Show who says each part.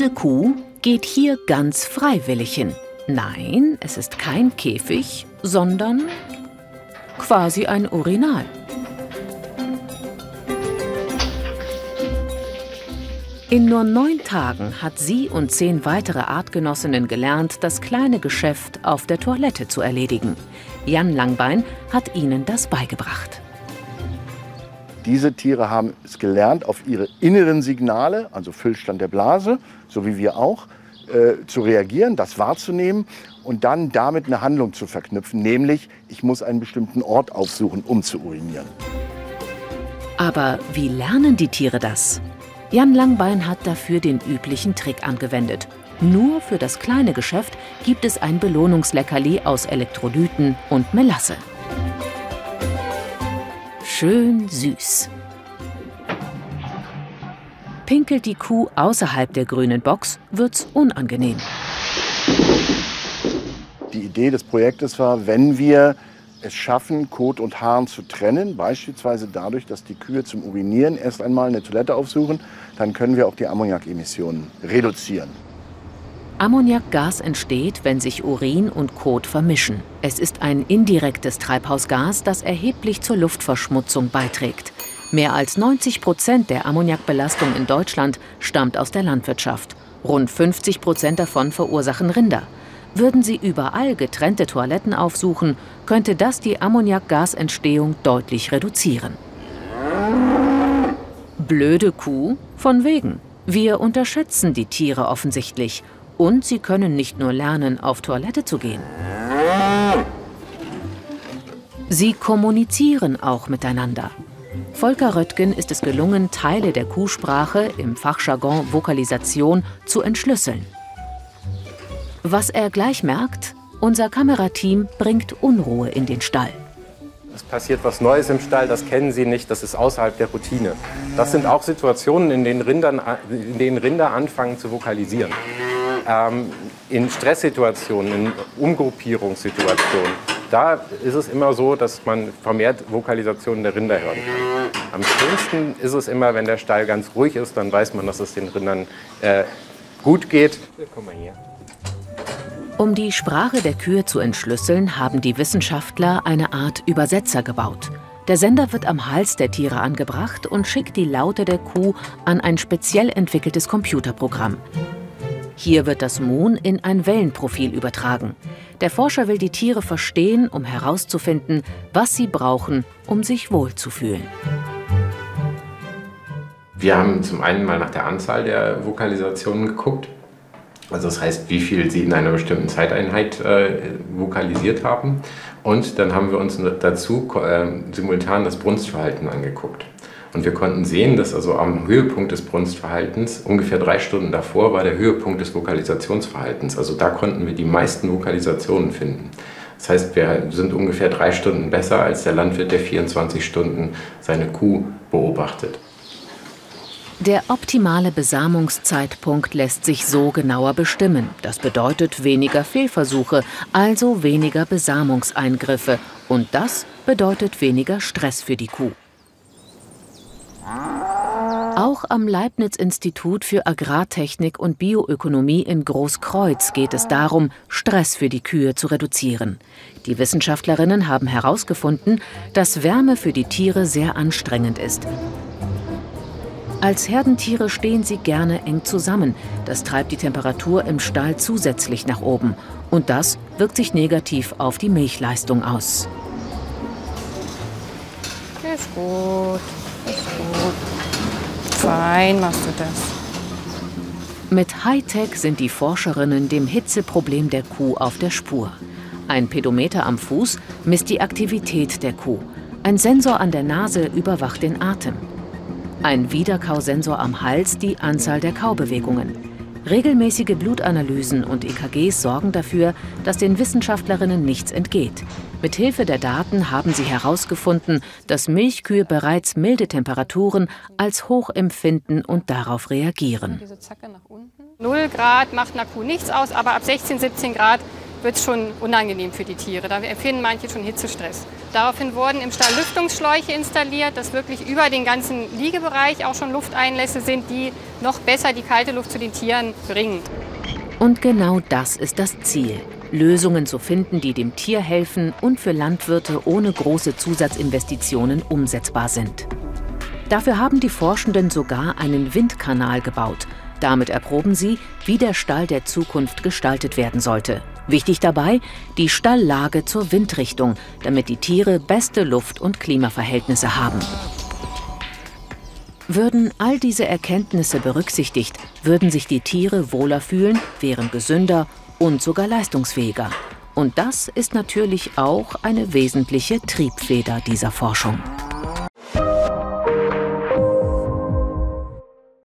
Speaker 1: Diese Kuh geht hier ganz freiwillig hin. Nein, es ist kein Käfig, sondern quasi ein Urinal. In nur neun Tagen hat sie und zehn weitere Artgenossinnen gelernt, das kleine Geschäft auf der Toilette zu erledigen. Jan Langbein hat ihnen das beigebracht.
Speaker 2: Diese Tiere haben es gelernt, auf ihre inneren Signale, also Füllstand der Blase, so wie wir auch, äh, zu reagieren, das wahrzunehmen und dann damit eine Handlung zu verknüpfen, nämlich ich muss einen bestimmten Ort aufsuchen, um zu urinieren.
Speaker 1: Aber wie lernen die Tiere das? Jan Langbein hat dafür den üblichen Trick angewendet. Nur für das kleine Geschäft gibt es ein Belohnungsleckerli aus Elektrolyten und Melasse. Schön süß. Pinkelt die Kuh außerhalb der grünen Box, wird's unangenehm.
Speaker 2: Die Idee des Projektes war, wenn wir es schaffen, Kot und Haaren zu trennen, beispielsweise dadurch, dass die Kühe zum Urinieren erst einmal eine Toilette aufsuchen, dann können wir auch die Ammoniakemissionen reduzieren.
Speaker 1: Ammoniakgas entsteht, wenn sich Urin und Kot vermischen. Es ist ein indirektes Treibhausgas, das erheblich zur Luftverschmutzung beiträgt. Mehr als 90 Prozent der Ammoniakbelastung in Deutschland stammt aus der Landwirtschaft. Rund 50 Prozent davon verursachen Rinder. Würden sie überall getrennte Toiletten aufsuchen, könnte das die Ammoniakgasentstehung deutlich reduzieren. Blöde Kuh? Von wegen. Wir unterschätzen die Tiere offensichtlich. Und sie können nicht nur lernen, auf Toilette zu gehen. Sie kommunizieren auch miteinander. Volker Röttgen ist es gelungen, Teile der Kuhsprache, im Fachjargon Vokalisation, zu entschlüsseln. Was er gleich merkt, unser Kamerateam bringt Unruhe in den Stall.
Speaker 3: Es passiert was Neues im Stall, das kennen Sie nicht, das ist außerhalb der Routine. Das sind auch Situationen, in denen, Rindern, in denen Rinder anfangen zu vokalisieren. Ähm, in Stresssituationen, in Umgruppierungssituationen, da ist es immer so, dass man vermehrt Vokalisationen der Rinder hört. Am schönsten ist es immer, wenn der Stall ganz ruhig ist, dann weiß man, dass es den Rindern äh, gut geht. Mal hier.
Speaker 1: Um die Sprache der Kühe zu entschlüsseln, haben die Wissenschaftler eine Art Übersetzer gebaut. Der Sender wird am Hals der Tiere angebracht und schickt die Laute der Kuh an ein speziell entwickeltes Computerprogramm. Hier wird das Moon in ein Wellenprofil übertragen. Der Forscher will die Tiere verstehen, um herauszufinden, was sie brauchen, um sich wohlzufühlen.
Speaker 3: Wir haben zum einen mal nach der Anzahl der Vokalisationen geguckt. Also das heißt, wie viel sie in einer bestimmten Zeiteinheit äh, vokalisiert haben. Und dann haben wir uns dazu äh, simultan das Brunstverhalten angeguckt. Und wir konnten sehen, dass also am Höhepunkt des Brunstverhaltens, ungefähr drei Stunden davor, war der Höhepunkt des Vokalisationsverhaltens. Also da konnten wir die meisten Vokalisationen finden. Das heißt, wir sind ungefähr drei Stunden besser als der Landwirt, der 24 Stunden seine Kuh beobachtet.
Speaker 1: Der optimale Besamungszeitpunkt lässt sich so genauer bestimmen. Das bedeutet weniger Fehlversuche, also weniger Besamungseingriffe. Und das bedeutet weniger Stress für die Kuh. Auch am Leibniz-Institut für Agrartechnik und Bioökonomie in Großkreuz geht es darum, Stress für die Kühe zu reduzieren. Die Wissenschaftlerinnen haben herausgefunden, dass Wärme für die Tiere sehr anstrengend ist. Als Herdentiere stehen sie gerne eng zusammen. Das treibt die Temperatur im Stall zusätzlich nach oben. Und das wirkt sich negativ auf die Milchleistung aus.
Speaker 4: Ist gut, gut. Fein machst du das.
Speaker 1: Mit Hightech sind die Forscherinnen dem Hitzeproblem der Kuh auf der Spur. Ein Pedometer am Fuß misst die Aktivität der Kuh. Ein Sensor an der Nase überwacht den Atem. Ein Wiederkausensor am Hals die Anzahl der Kaubewegungen. Regelmäßige Blutanalysen und EKGs sorgen dafür, dass den Wissenschaftlerinnen nichts entgeht. Mit Hilfe der Daten haben sie herausgefunden, dass Milchkühe bereits milde Temperaturen als hoch empfinden und darauf reagieren.
Speaker 4: 0 Grad macht einer Kuh nichts aus, aber ab 16, 17 Grad wird es schon unangenehm für die Tiere. Da empfinden manche schon Hitzestress. Daraufhin wurden im Stall Lüftungsschläuche installiert, dass wirklich über den ganzen Liegebereich auch schon Lufteinlässe sind, die noch besser die kalte Luft zu den Tieren bringen.
Speaker 1: Und genau das ist das Ziel. Lösungen zu finden, die dem Tier helfen und für Landwirte ohne große Zusatzinvestitionen umsetzbar sind. Dafür haben die Forschenden sogar einen Windkanal gebaut. Damit erproben sie, wie der Stall der Zukunft gestaltet werden sollte. Wichtig dabei die Stalllage zur Windrichtung, damit die Tiere beste Luft- und Klimaverhältnisse haben. Würden all diese Erkenntnisse berücksichtigt, würden sich die Tiere wohler fühlen, wären gesünder und sogar leistungsfähiger. Und das ist natürlich auch eine wesentliche Triebfeder dieser Forschung.